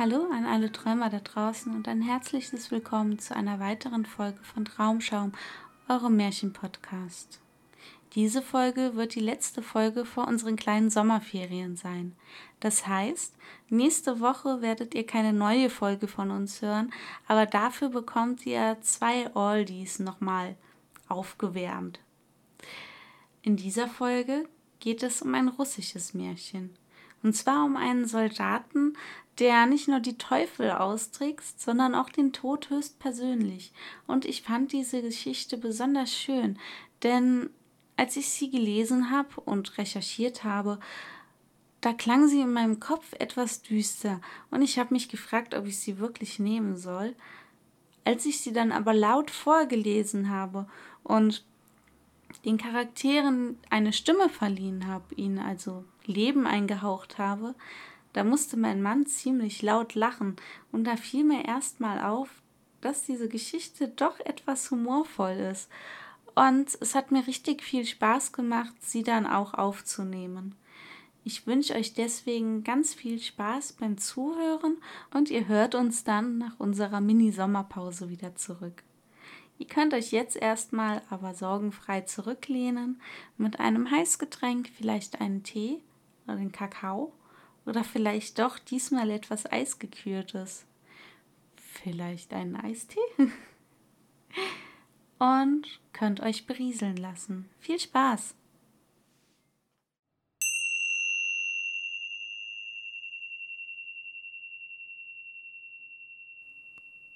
Hallo an alle Träumer da draußen und ein herzliches Willkommen zu einer weiteren Folge von Traumschaum, eurem Märchenpodcast. Diese Folge wird die letzte Folge vor unseren kleinen Sommerferien sein. Das heißt, nächste Woche werdet ihr keine neue Folge von uns hören, aber dafür bekommt ihr zwei Oldies nochmal aufgewärmt. In dieser Folge geht es um ein russisches Märchen. Und zwar um einen Soldaten, der nicht nur die Teufel austrickst, sondern auch den Tod höchstpersönlich. Und ich fand diese Geschichte besonders schön, denn als ich sie gelesen habe und recherchiert habe, da klang sie in meinem Kopf etwas düster und ich habe mich gefragt, ob ich sie wirklich nehmen soll. Als ich sie dann aber laut vorgelesen habe und den Charakteren eine Stimme verliehen habe, ihnen also Leben eingehaucht habe, da musste mein Mann ziemlich laut lachen, und da fiel mir erstmal auf, dass diese Geschichte doch etwas humorvoll ist. Und es hat mir richtig viel Spaß gemacht, sie dann auch aufzunehmen. Ich wünsche euch deswegen ganz viel Spaß beim Zuhören und ihr hört uns dann nach unserer Mini-Sommerpause wieder zurück. Ihr könnt euch jetzt erstmal aber sorgenfrei zurücklehnen mit einem Heißgetränk, vielleicht einen Tee oder den Kakao oder vielleicht doch diesmal etwas Eisgekühltes. Vielleicht einen Eistee? Und könnt euch berieseln lassen. Viel Spaß!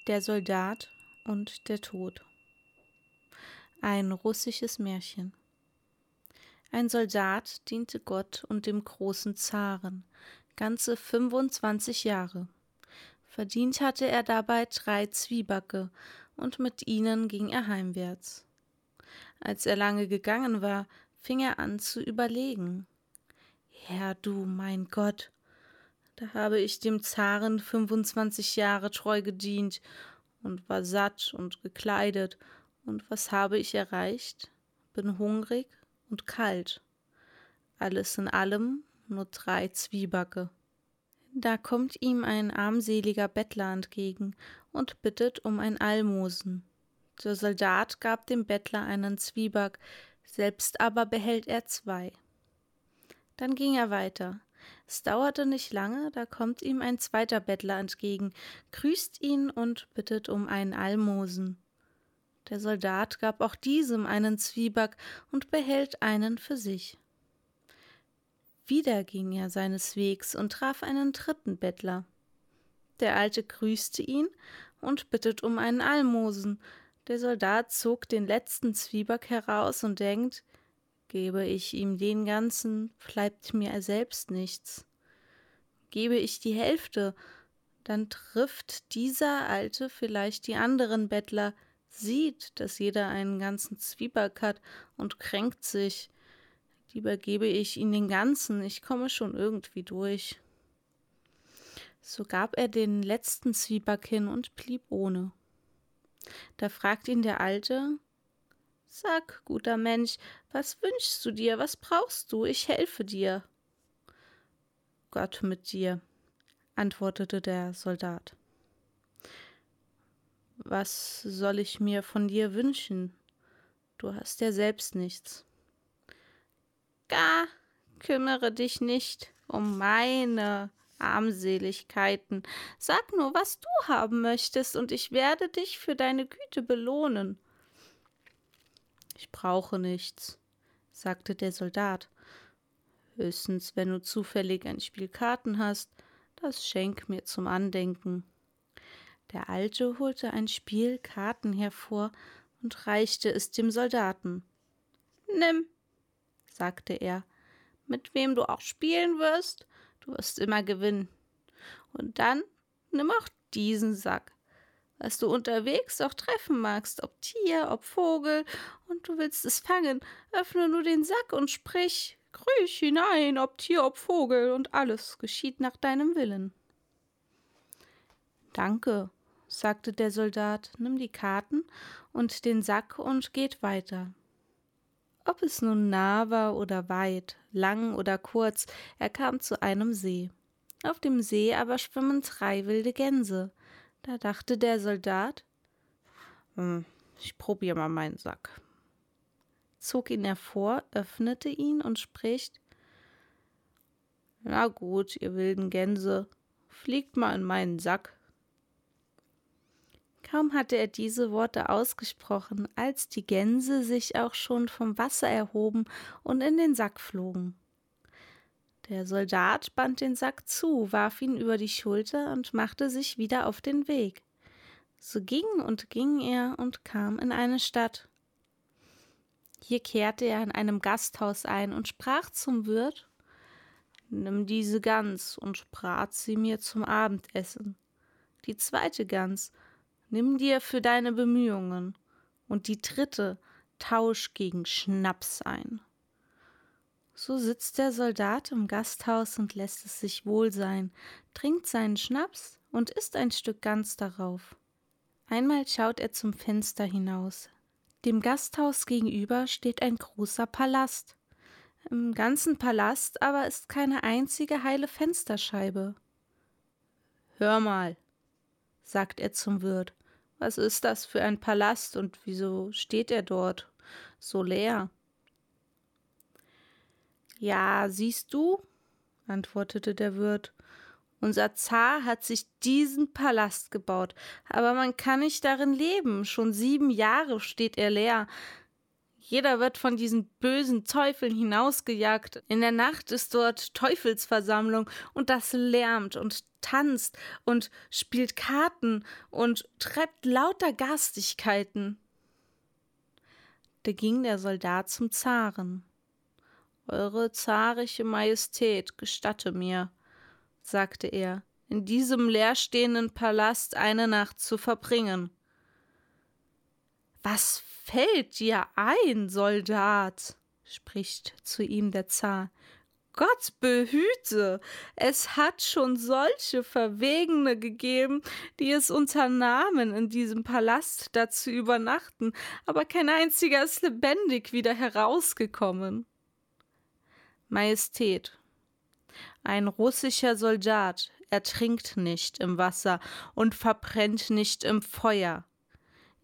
Der Soldat und der Tod. Ein russisches Märchen. Ein Soldat diente Gott und dem großen Zaren, ganze 25 Jahre. Verdient hatte er dabei drei Zwiebacke, und mit ihnen ging er heimwärts. Als er lange gegangen war, fing er an zu überlegen. Herr du, mein Gott, da habe ich dem Zaren 25 Jahre treu gedient und war satt und gekleidet, und was habe ich erreicht? Bin hungrig und kalt. Alles in allem nur drei Zwiebacke. Da kommt ihm ein armseliger Bettler entgegen und bittet um ein Almosen. Der Soldat gab dem Bettler einen Zwieback, selbst aber behält er zwei. Dann ging er weiter. Es dauerte nicht lange, da kommt ihm ein zweiter Bettler entgegen, grüßt ihn und bittet um ein Almosen. Der Soldat gab auch diesem einen Zwieback und behält einen für sich. Wieder ging er seines Wegs und traf einen dritten Bettler. Der Alte grüßte ihn und bittet um einen Almosen. Der Soldat zog den letzten Zwieback heraus und denkt, gebe ich ihm den ganzen, bleibt mir selbst nichts. Gebe ich die Hälfte, dann trifft dieser Alte vielleicht die anderen Bettler, sieht, dass jeder einen ganzen Zwieback hat und kränkt sich. Lieber gebe ich ihn den ganzen, ich komme schon irgendwie durch. So gab er den letzten Zwieback hin und blieb ohne. Da fragt ihn der Alte Sag, guter Mensch, was wünschst du dir, was brauchst du, ich helfe dir. Gott mit dir, antwortete der Soldat. Was soll ich mir von dir wünschen? Du hast ja selbst nichts. Gar kümmere dich nicht um meine Armseligkeiten. Sag nur, was du haben möchtest, und ich werde dich für deine Güte belohnen. Ich brauche nichts, sagte der Soldat. Höchstens, wenn du zufällig ein Spiel Karten hast, das schenk mir zum Andenken. Der Alte holte ein Spiel Karten hervor und reichte es dem Soldaten. Nimm, sagte er, mit wem du auch spielen wirst, du wirst immer gewinnen. Und dann nimm auch diesen Sack, was du unterwegs auch treffen magst, ob Tier, ob Vogel, und du willst es fangen, öffne nur den Sack und sprich, Kriech hinein, ob Tier, ob Vogel, und alles geschieht nach deinem Willen. Danke, sagte der Soldat, nimm die Karten und den Sack und geht weiter. Ob es nun nah war oder weit, lang oder kurz, er kam zu einem See. Auf dem See aber schwimmen drei wilde Gänse. Da dachte der Soldat, hm, ich probiere mal meinen Sack zog ihn hervor, öffnete ihn und spricht Na gut, ihr wilden Gänse, fliegt mal in meinen Sack. Kaum hatte er diese Worte ausgesprochen, als die Gänse sich auch schon vom Wasser erhoben und in den Sack flogen. Der Soldat band den Sack zu, warf ihn über die Schulter und machte sich wieder auf den Weg. So ging und ging er und kam in eine Stadt. Hier kehrte er in einem Gasthaus ein und sprach zum Wirt Nimm diese Gans und brat sie mir zum Abendessen. Die zweite Gans nimm dir für deine Bemühungen, und die dritte tausch gegen Schnaps ein. So sitzt der Soldat im Gasthaus und lässt es sich wohl sein, trinkt seinen Schnaps und isst ein Stück Gans darauf. Einmal schaut er zum Fenster hinaus. Dem Gasthaus gegenüber steht ein großer Palast. Im ganzen Palast aber ist keine einzige heile Fensterscheibe. Hör mal, sagt er zum Wirt, was ist das für ein Palast und wieso steht er dort so leer? Ja, siehst du, antwortete der Wirt, unser Zar hat sich diesen Palast gebaut, aber man kann nicht darin leben. Schon sieben Jahre steht er leer. Jeder wird von diesen bösen Teufeln hinausgejagt. In der Nacht ist dort Teufelsversammlung und das lärmt und tanzt und spielt Karten und treibt lauter Garstigkeiten. Da ging der Soldat zum Zaren. Eure zarische Majestät, gestatte mir, sagte er, in diesem leerstehenden Palast eine Nacht zu verbringen. Was fällt dir ein, Soldat? spricht zu ihm der Zar. Gott behüte, es hat schon solche Verwegene gegeben, die es unternahmen, in diesem Palast da zu übernachten, aber kein einziger ist lebendig wieder herausgekommen. Majestät, ein russischer Soldat ertrinkt nicht im Wasser und verbrennt nicht im Feuer.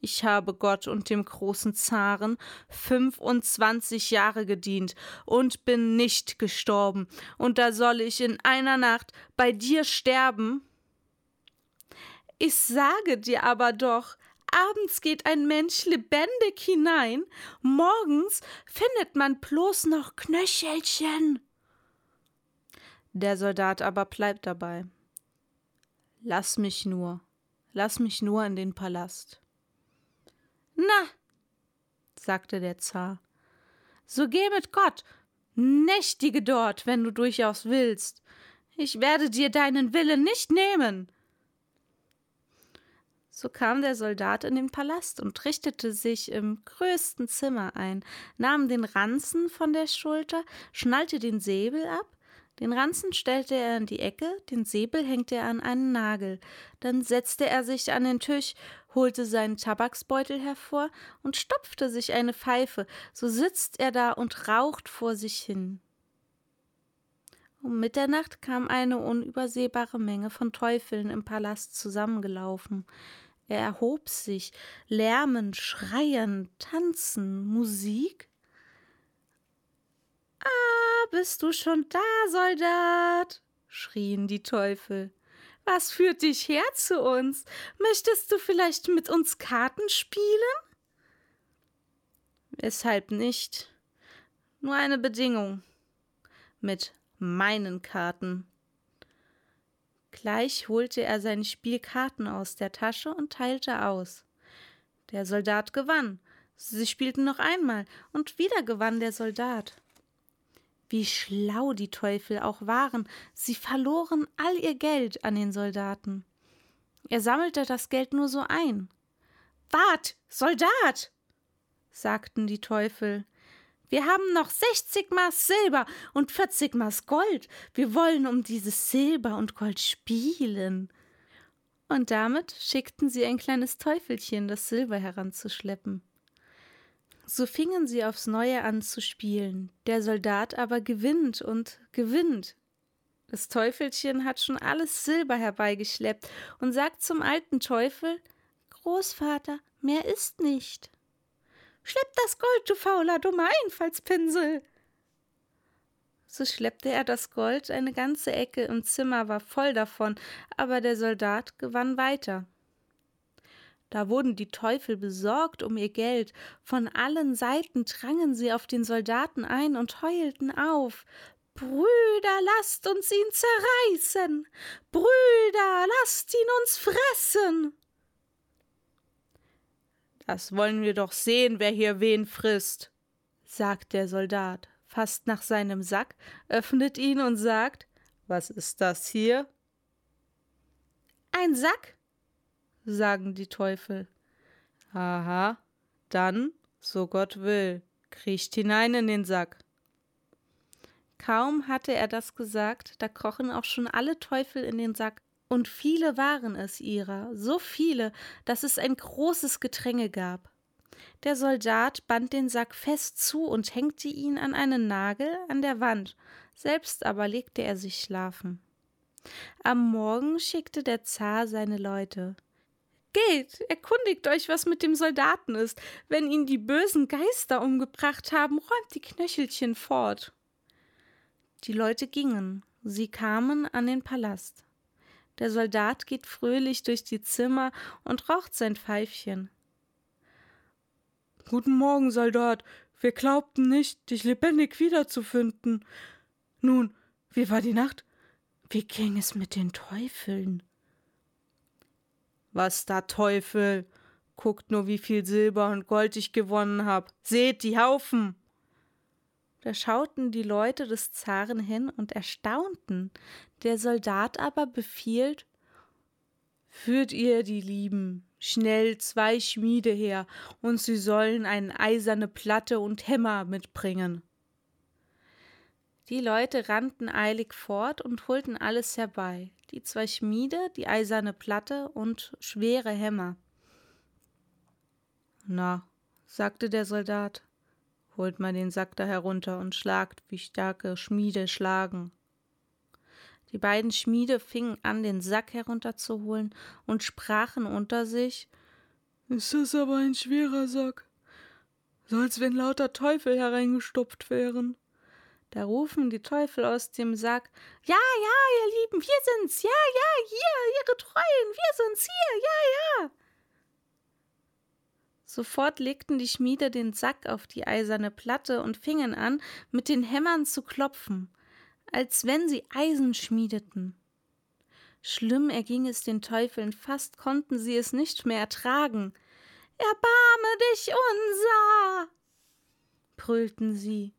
Ich habe Gott und dem großen Zaren fünfundzwanzig Jahre gedient und bin nicht gestorben, und da soll ich in einer Nacht bei dir sterben? Ich sage dir aber doch, abends geht ein Mensch lebendig hinein, morgens findet man bloß noch Knöchelchen. Der Soldat aber bleibt dabei. Lass mich nur, lass mich nur in den Palast. Na, sagte der Zar, so geh mit Gott, nächtige dort, wenn du durchaus willst. Ich werde dir deinen Willen nicht nehmen. So kam der Soldat in den Palast und richtete sich im größten Zimmer ein, nahm den Ranzen von der Schulter, schnallte den Säbel ab, den Ranzen stellte er in die Ecke, den Säbel hängte er an einen Nagel. Dann setzte er sich an den Tisch, holte seinen Tabaksbeutel hervor und stopfte sich eine Pfeife. So sitzt er da und raucht vor sich hin. Um Mitternacht kam eine unübersehbare Menge von Teufeln im Palast zusammengelaufen. Er erhob sich, Lärmen, Schreien, Tanzen, Musik. Ah, bist du schon da, Soldat? schrien die Teufel. Was führt dich her zu uns? Möchtest du vielleicht mit uns Karten spielen? Weshalb nicht? Nur eine Bedingung. Mit meinen Karten. Gleich holte er seine Spielkarten aus der Tasche und teilte aus. Der Soldat gewann. Sie spielten noch einmal, und wieder gewann der Soldat. Wie schlau die Teufel auch waren, sie verloren all ihr Geld an den Soldaten. Er sammelte das Geld nur so ein. Wart, Soldat! sagten die Teufel. Wir haben noch sechzig Maß Silber und vierzig Maß Gold. Wir wollen um dieses Silber und Gold spielen. Und damit schickten sie ein kleines Teufelchen, das Silber heranzuschleppen. So fingen sie aufs Neue an zu spielen. Der Soldat aber gewinnt und gewinnt. Das Teufelchen hat schon alles Silber herbeigeschleppt und sagt zum alten Teufel Großvater, mehr ist nicht. Schlepp das Gold, du fauler, dummer Einfallspinsel. So schleppte er das Gold, eine ganze Ecke im Zimmer war voll davon, aber der Soldat gewann weiter. Da wurden die Teufel besorgt um ihr Geld, von allen Seiten drangen sie auf den Soldaten ein und heulten auf. Brüder, lasst uns ihn zerreißen. Brüder, lasst ihn uns fressen. Das wollen wir doch sehen, wer hier wen frisst, sagt der Soldat, fasst nach seinem Sack, öffnet ihn und sagt Was ist das hier? Ein Sack, sagen die Teufel. Aha, dann, so Gott will, kriecht hinein in den Sack. Kaum hatte er das gesagt, da krochen auch schon alle Teufel in den Sack, und viele waren es ihrer, so viele, dass es ein großes Gedränge gab. Der Soldat band den Sack fest zu und hängte ihn an einen Nagel an der Wand, selbst aber legte er sich schlafen. Am Morgen schickte der Zar seine Leute. Geht, erkundigt euch, was mit dem Soldaten ist. Wenn ihn die bösen Geister umgebracht haben, räumt die Knöchelchen fort. Die Leute gingen, sie kamen an den Palast. Der Soldat geht fröhlich durch die Zimmer und raucht sein Pfeifchen. Guten Morgen, Soldat. Wir glaubten nicht, dich lebendig wiederzufinden. Nun, wie war die Nacht? Wie ging es mit den Teufeln? Was da Teufel? Guckt nur, wie viel Silber und Gold ich gewonnen hab. Seht die Haufen! Da schauten die Leute des Zaren hin und erstaunten. Der Soldat aber befiehlt: Führt ihr die Lieben schnell zwei Schmiede her, und sie sollen eine eiserne Platte und Hämmer mitbringen. Die Leute rannten eilig fort und holten alles herbei, die zwei Schmiede, die eiserne Platte und schwere Hämmer. Na, sagte der Soldat, holt mal den Sack da herunter und schlagt, wie starke Schmiede schlagen. Die beiden Schmiede fingen an, den Sack herunterzuholen und sprachen unter sich Ist das aber ein schwerer Sack, so als wenn lauter Teufel hereingestopft wären. Da rufen die Teufel aus dem Sack Ja, ja, ihr Lieben, wir sind's, ja, ja, hier, ihre Treuen, wir sind's hier, ja, ja. Sofort legten die Schmiede den Sack auf die eiserne Platte und fingen an, mit den Hämmern zu klopfen, als wenn sie Eisen schmiedeten. Schlimm erging es den Teufeln, fast konnten sie es nicht mehr ertragen. Erbarme dich unser! brüllten sie.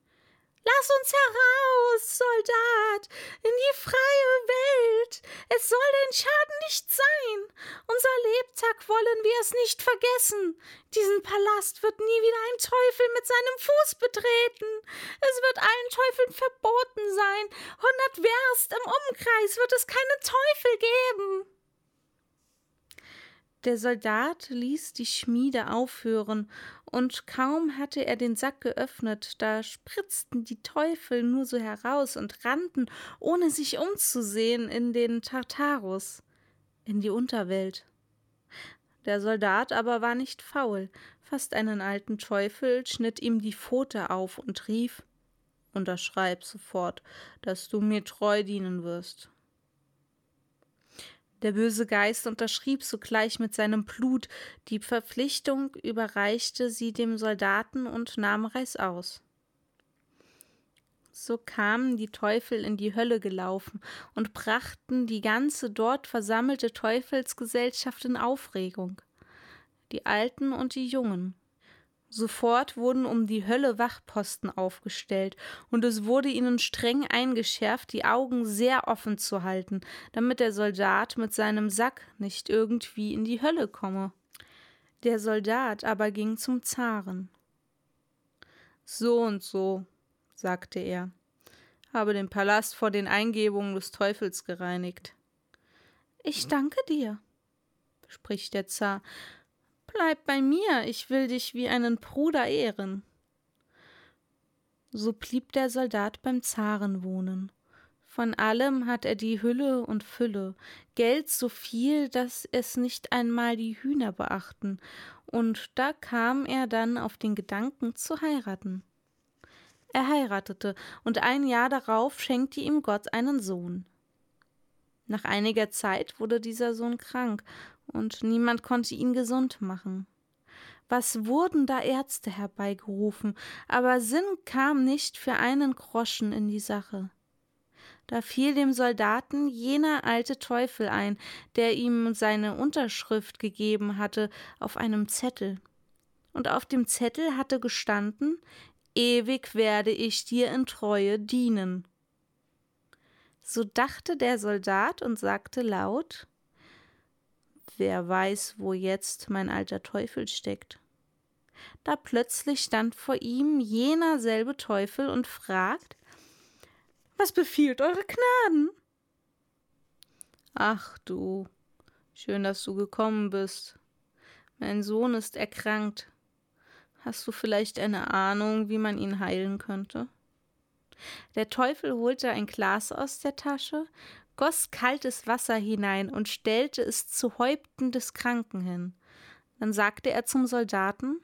Lass uns heraus, Soldat, in die freie Welt. Es soll dein Schaden nicht sein. Unser Lebtag wollen wir es nicht vergessen. Diesen Palast wird nie wieder ein Teufel mit seinem Fuß betreten. Es wird allen Teufeln verboten sein. Hundert Werst im Umkreis wird es keine Teufel geben. Der Soldat ließ die Schmiede aufhören, und kaum hatte er den Sack geöffnet, da spritzten die Teufel nur so heraus und rannten, ohne sich umzusehen, in den Tartarus, in die Unterwelt. Der Soldat aber war nicht faul, fasst einen alten Teufel, schnitt ihm die Pfote auf und rief Unterschreib sofort, dass du mir treu dienen wirst. Der böse Geist unterschrieb sogleich mit seinem Blut, die Verpflichtung überreichte sie dem Soldaten und nahm Reißaus. So kamen die Teufel in die Hölle gelaufen und brachten die ganze dort versammelte Teufelsgesellschaft in Aufregung. Die Alten und die Jungen. Sofort wurden um die Hölle Wachposten aufgestellt, und es wurde ihnen streng eingeschärft, die Augen sehr offen zu halten, damit der Soldat mit seinem Sack nicht irgendwie in die Hölle komme. Der Soldat aber ging zum Zaren. So und so, sagte er, habe den Palast vor den Eingebungen des Teufels gereinigt. Ich danke dir, spricht der Zar. Bleib bei mir, ich will dich wie einen Bruder ehren. So blieb der Soldat beim Zaren wohnen. Von allem hat er die Hülle und Fülle, Geld so viel, dass es nicht einmal die Hühner beachten, und da kam er dann auf den Gedanken zu heiraten. Er heiratete, und ein Jahr darauf schenkte ihm Gott einen Sohn. Nach einiger Zeit wurde dieser Sohn krank, und niemand konnte ihn gesund machen. Was wurden da Ärzte herbeigerufen, aber Sinn kam nicht für einen Groschen in die Sache. Da fiel dem Soldaten jener alte Teufel ein, der ihm seine Unterschrift gegeben hatte auf einem Zettel. Und auf dem Zettel hatte gestanden ewig werde ich dir in Treue dienen. So dachte der Soldat und sagte laut Wer weiß, wo jetzt mein alter Teufel steckt. Da plötzlich stand vor ihm jener selbe Teufel und fragt Was befiehlt eure Gnaden? Ach du, schön, dass du gekommen bist. Mein Sohn ist erkrankt. Hast du vielleicht eine Ahnung, wie man ihn heilen könnte? Der Teufel holte ein Glas aus der Tasche, goss kaltes Wasser hinein und stellte es zu Häupten des Kranken hin. Dann sagte er zum Soldaten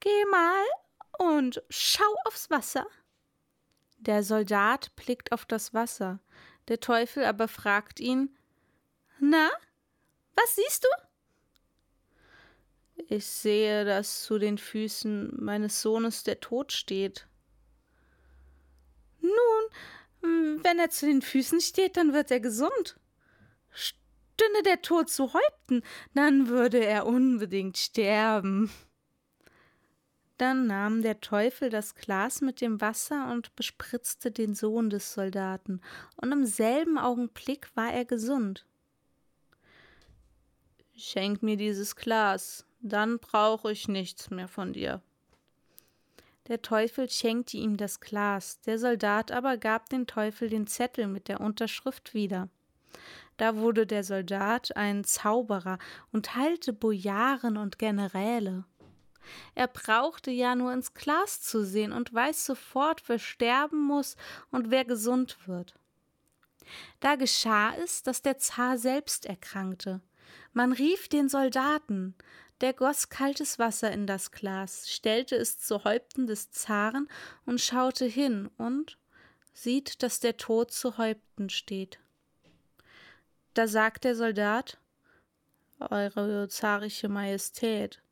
Geh mal und schau aufs Wasser. Der Soldat blickt auf das Wasser, der Teufel aber fragt ihn Na, was siehst du? Ich sehe, dass zu den Füßen meines Sohnes der Tod steht. Nun, wenn er zu den Füßen steht, dann wird er gesund. Stünde der Tod zu Häupten, dann würde er unbedingt sterben. Dann nahm der Teufel das Glas mit dem Wasser und bespritzte den Sohn des Soldaten, und im selben Augenblick war er gesund. Schenk mir dieses Glas, dann brauche ich nichts mehr von dir. Der Teufel schenkte ihm das Glas, der Soldat aber gab dem Teufel den Zettel mit der Unterschrift wieder. Da wurde der Soldat ein Zauberer und heilte Bojaren und Generäle. Er brauchte ja nur ins Glas zu sehen und weiß sofort, wer sterben muss und wer gesund wird. Da geschah es, dass der Zar selbst erkrankte. Man rief den Soldaten, der goss kaltes Wasser in das Glas, stellte es zu Häupten des Zaren und schaute hin und sieht, dass der Tod zu Häupten steht. Da sagt der Soldat Eure zarische Majestät,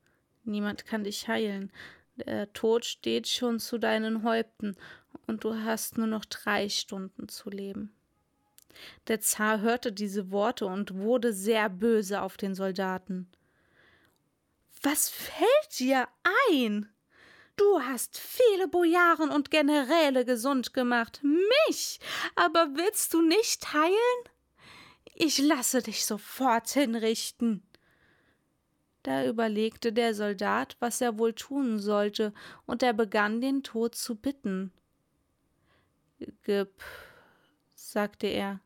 niemand kann dich heilen, der Tod steht schon zu deinen Häupten, und du hast nur noch drei Stunden zu leben. Der Zar hörte diese Worte und wurde sehr böse auf den Soldaten. Was fällt dir ein? Du hast viele Bojaren und Generäle gesund gemacht, mich aber willst du nicht heilen? Ich lasse dich sofort hinrichten. Da überlegte der Soldat, was er wohl tun sollte, und er begann den Tod zu bitten. Gib, sagte er,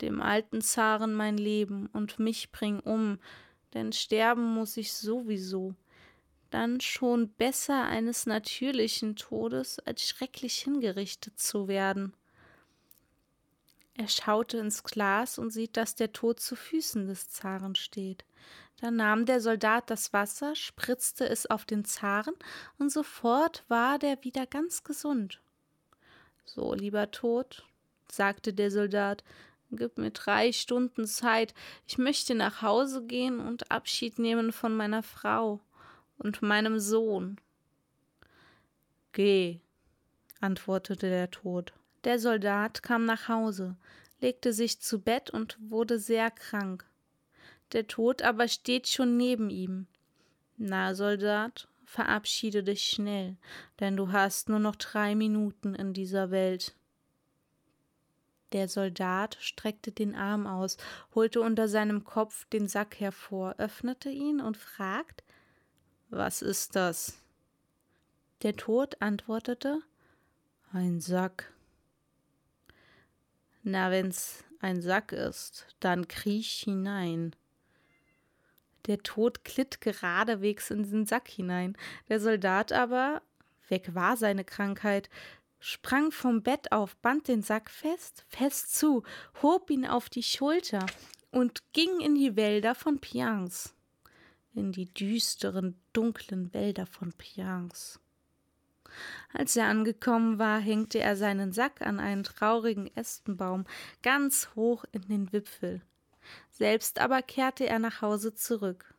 dem alten Zaren mein Leben und mich bring um, denn sterben muss ich sowieso. Dann schon besser eines natürlichen Todes, als schrecklich hingerichtet zu werden. Er schaute ins Glas und sieht, dass der Tod zu Füßen des Zaren steht. Da nahm der Soldat das Wasser, spritzte es auf den Zaren, und sofort war der wieder ganz gesund. So, lieber Tod, sagte der Soldat, gib mir drei Stunden Zeit, ich möchte nach Hause gehen und Abschied nehmen von meiner Frau und meinem Sohn. Geh, antwortete der Tod. Der Soldat kam nach Hause, legte sich zu Bett und wurde sehr krank der Tod aber steht schon neben ihm. Na, Soldat, verabschiede dich schnell, denn du hast nur noch drei Minuten in dieser Welt. Der Soldat streckte den Arm aus, holte unter seinem Kopf den Sack hervor, öffnete ihn und fragt Was ist das? Der Tod antwortete Ein Sack. Na, wenn's ein Sack ist, dann kriech hinein. Der Tod glitt geradewegs in den Sack hinein. Der Soldat aber, weg war seine Krankheit, sprang vom Bett auf, band den Sack fest, fest zu, hob ihn auf die Schulter und ging in die Wälder von Pians. In die düsteren, dunklen Wälder von Pians. Als er angekommen war, hängte er seinen Sack an einen traurigen Ästenbaum ganz hoch in den Wipfel. Selbst aber kehrte er nach Hause zurück.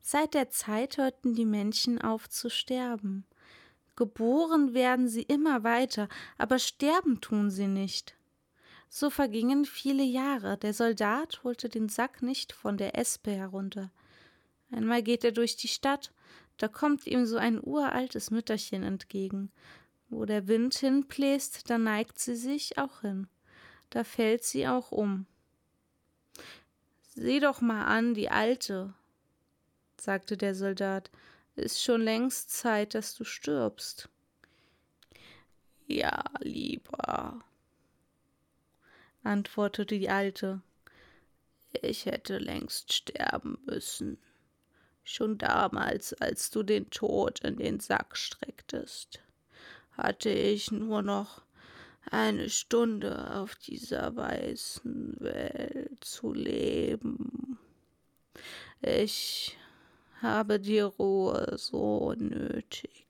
Seit der Zeit hörten die Menschen auf zu sterben. Geboren werden sie immer weiter, aber sterben tun sie nicht. So vergingen viele Jahre. Der Soldat holte den Sack nicht von der Espe herunter. Einmal geht er durch die Stadt, da kommt ihm so ein uraltes Mütterchen entgegen. Wo der Wind hinbläst, da neigt sie sich auch hin. Da fällt sie auch um. Sieh doch mal an, die Alte, sagte der Soldat, ist schon längst Zeit, dass du stirbst. Ja, lieber, antwortete die Alte, ich hätte längst sterben müssen, schon damals, als du den Tod in den Sack strecktest, hatte ich nur noch eine Stunde auf dieser weißen Welt zu leben. Ich habe die Ruhe so nötig.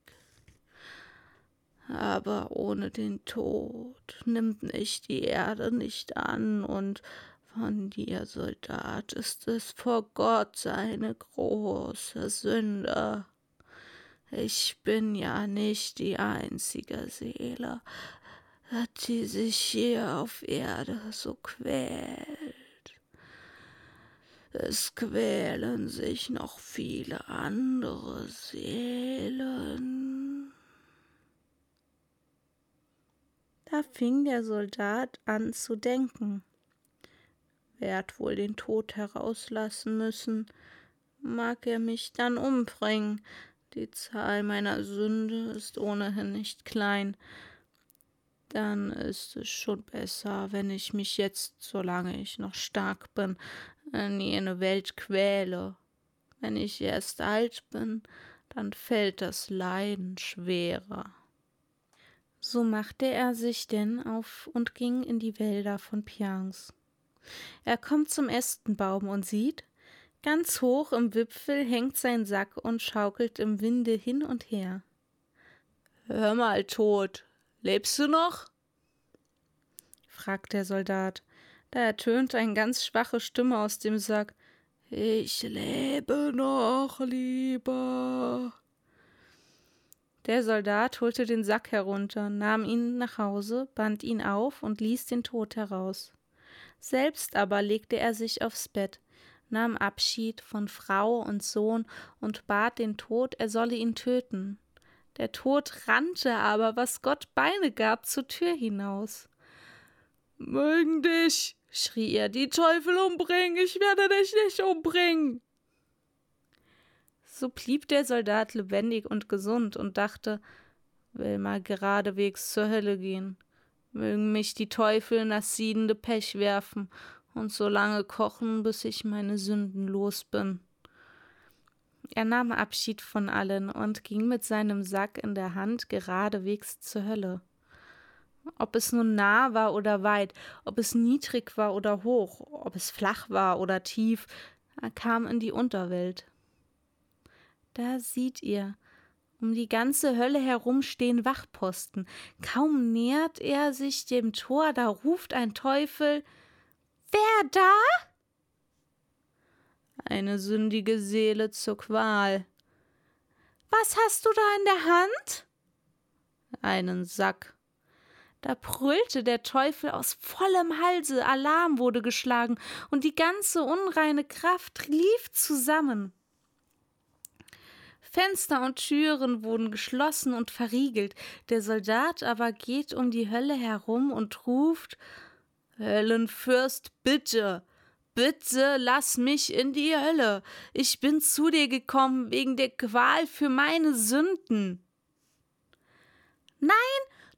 Aber ohne den Tod nimmt mich die Erde nicht an, und von dir, Soldat, ist es vor Gott eine große Sünde. Ich bin ja nicht die einzige Seele, die sich hier auf Erde so quält. Es quälen sich noch viele andere Seelen. Da fing der Soldat an zu denken. Werd wohl den Tod herauslassen müssen, mag er mich dann umbringen. Die Zahl meiner Sünde ist ohnehin nicht klein, dann ist es schon besser, wenn ich mich jetzt, solange ich noch stark bin, in jene Welt quäle. Wenn ich erst alt bin, dann fällt das Leiden schwerer. So machte er sich denn auf und ging in die Wälder von Pians. Er kommt zum Ästenbaum und sieht, ganz hoch im Wipfel hängt sein Sack und schaukelt im Winde hin und her. Hör mal, Tod, Lebst du noch? fragt der Soldat. Da ertönt eine ganz schwache Stimme aus dem Sack. Ich lebe noch, lieber. Der Soldat holte den Sack herunter, nahm ihn nach Hause, band ihn auf und ließ den Tod heraus. Selbst aber legte er sich aufs Bett, nahm Abschied von Frau und Sohn und bat den Tod, er solle ihn töten. Der Tod rannte aber, was Gott Beine gab, zur Tür hinaus. Mögen dich, schrie er, die Teufel umbringen, ich werde dich nicht umbringen. So blieb der Soldat lebendig und gesund und dachte, will mal geradewegs zur Hölle gehen, mögen mich die Teufel in das siedende Pech werfen und so lange kochen, bis ich meine Sünden los bin. Er nahm Abschied von allen und ging mit seinem Sack in der Hand geradewegs zur Hölle. Ob es nun nah war oder weit, ob es niedrig war oder hoch, ob es flach war oder tief, Er kam in die Unterwelt. Da sieht ihr, um die ganze Hölle herum stehen Wachposten. Kaum nähert er sich dem Tor, da ruft ein Teufel Wer da? Eine sündige Seele zur Qual. Was hast du da in der Hand? Einen Sack. Da brüllte der Teufel aus vollem Halse, Alarm wurde geschlagen, und die ganze unreine Kraft lief zusammen. Fenster und Türen wurden geschlossen und verriegelt, der Soldat aber geht um die Hölle herum und ruft Höllenfürst, bitte, bitte lass mich in die Hölle. Ich bin zu dir gekommen wegen der Qual für meine Sünden. Nein,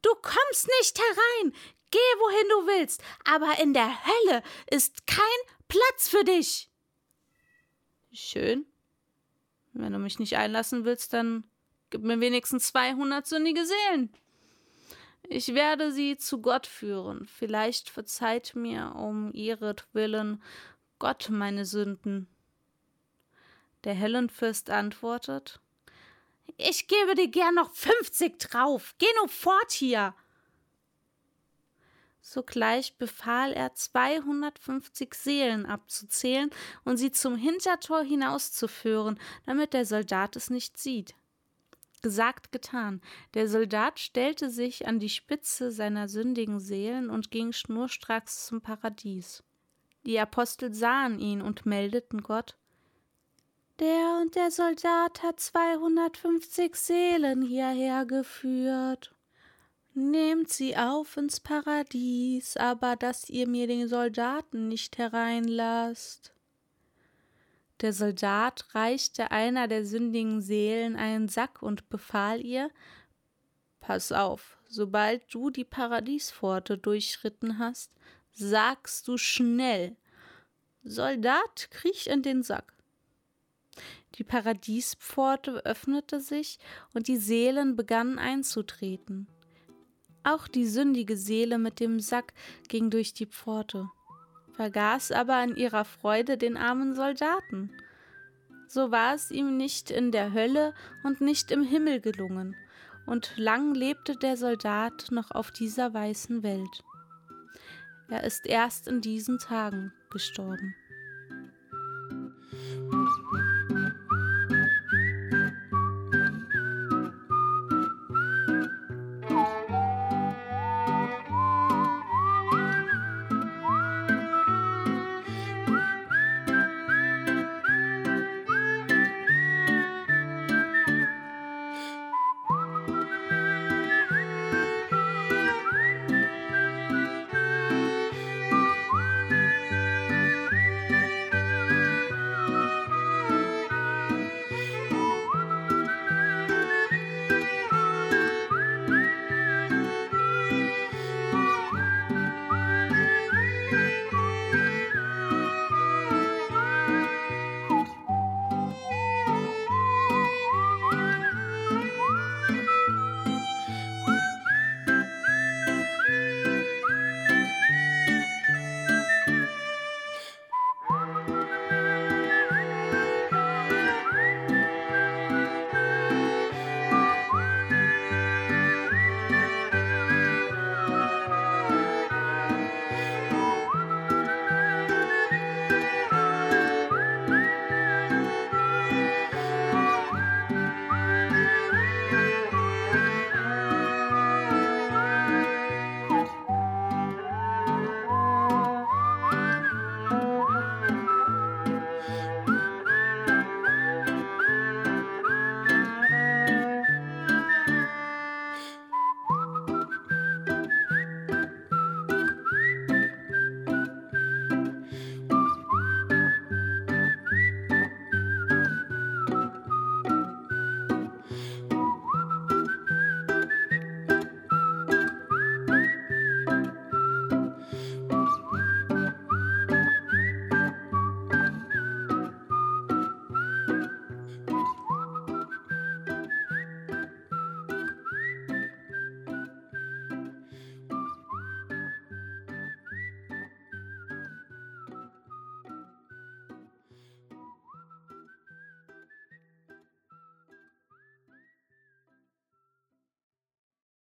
Du kommst nicht herein. Geh, wohin du willst, aber in der Hölle ist kein Platz für dich. Schön. Wenn du mich nicht einlassen willst, dann gib mir wenigstens 200 sündige Seelen. Ich werde sie zu Gott führen. Vielleicht verzeiht mir um ihretwillen Gott meine Sünden. Der Hellenfürst antwortet: ich gebe dir gern noch 50 drauf. Geh nur fort hier. Sogleich befahl er, 250 Seelen abzuzählen und sie zum Hintertor hinauszuführen, damit der Soldat es nicht sieht. Gesagt, getan. Der Soldat stellte sich an die Spitze seiner sündigen Seelen und ging schnurstracks zum Paradies. Die Apostel sahen ihn und meldeten Gott, der und der Soldat hat 250 Seelen hierher geführt. Nehmt sie auf ins Paradies, aber dass ihr mir den Soldaten nicht hereinlasst. Der Soldat reichte einer der sündigen Seelen einen Sack und befahl ihr Pass auf, sobald du die Paradiespforte durchschritten hast, sagst du schnell Soldat, kriech in den Sack. Die Paradiespforte öffnete sich und die Seelen begannen einzutreten. Auch die sündige Seele mit dem Sack ging durch die Pforte, vergaß aber in ihrer Freude den armen Soldaten. So war es ihm nicht in der Hölle und nicht im Himmel gelungen, und lang lebte der Soldat noch auf dieser weißen Welt. Er ist erst in diesen Tagen gestorben.